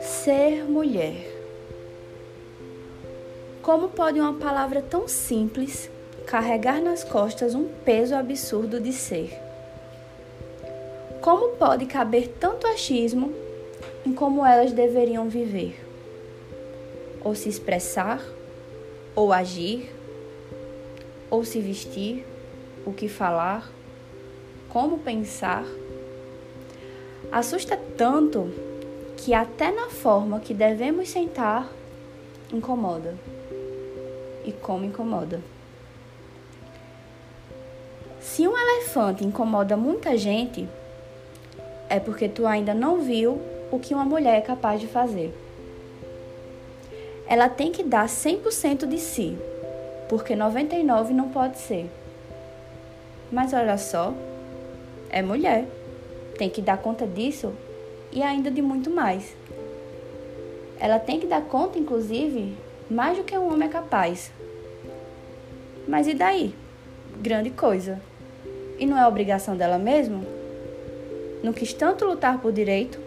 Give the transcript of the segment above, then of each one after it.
Ser mulher. Como pode uma palavra tão simples carregar nas costas um peso absurdo de ser? Como pode caber tanto achismo em como elas deveriam viver? Ou se expressar, ou agir, ou se vestir, o que falar, como pensar? Assusta tanto que até na forma que devemos sentar incomoda. E como incomoda. Se um elefante incomoda muita gente, é porque tu ainda não viu o que uma mulher é capaz de fazer. Ela tem que dar 100% de si, porque 99 não pode ser. Mas olha só, é mulher. Tem que dar conta disso e ainda de muito mais. Ela tem que dar conta, inclusive, mais do que um homem é capaz. Mas e daí? Grande coisa. E não é obrigação dela mesmo? Não quis tanto lutar por direito,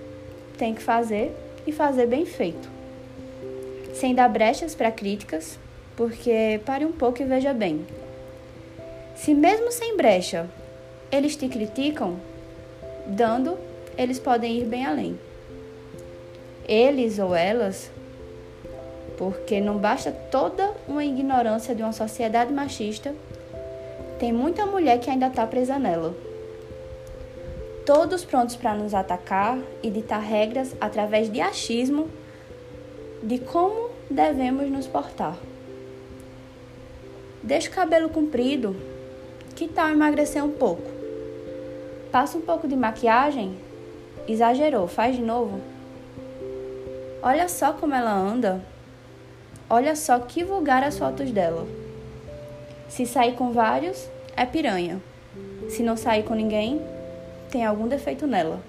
tem que fazer e fazer bem feito. Sem dar brechas para críticas, porque pare um pouco e veja bem. Se mesmo sem brecha eles te criticam, dando eles podem ir bem além. Eles ou elas, porque não basta toda uma ignorância de uma sociedade machista, tem muita mulher que ainda está presa nela. Todos prontos para nos atacar e ditar regras através de achismo de como devemos nos portar. Deixa o cabelo comprido, que tal emagrecer um pouco? Passa um pouco de maquiagem Exagerou, faz de novo. Olha só como ela anda. Olha só que vulgar as fotos dela. Se sair com vários, é piranha. Se não sair com ninguém, tem algum defeito nela.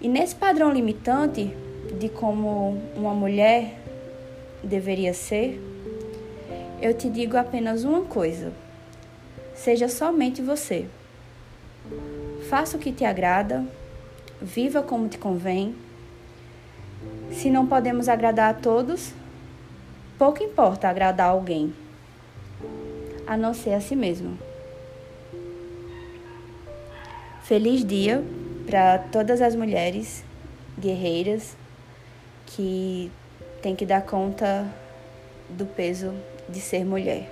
E nesse padrão limitante de como uma mulher deveria ser, eu te digo apenas uma coisa: seja somente você. Faça o que te agrada, viva como te convém. Se não podemos agradar a todos, pouco importa agradar alguém, a não ser a si mesmo. Feliz dia para todas as mulheres guerreiras que têm que dar conta do peso de ser mulher.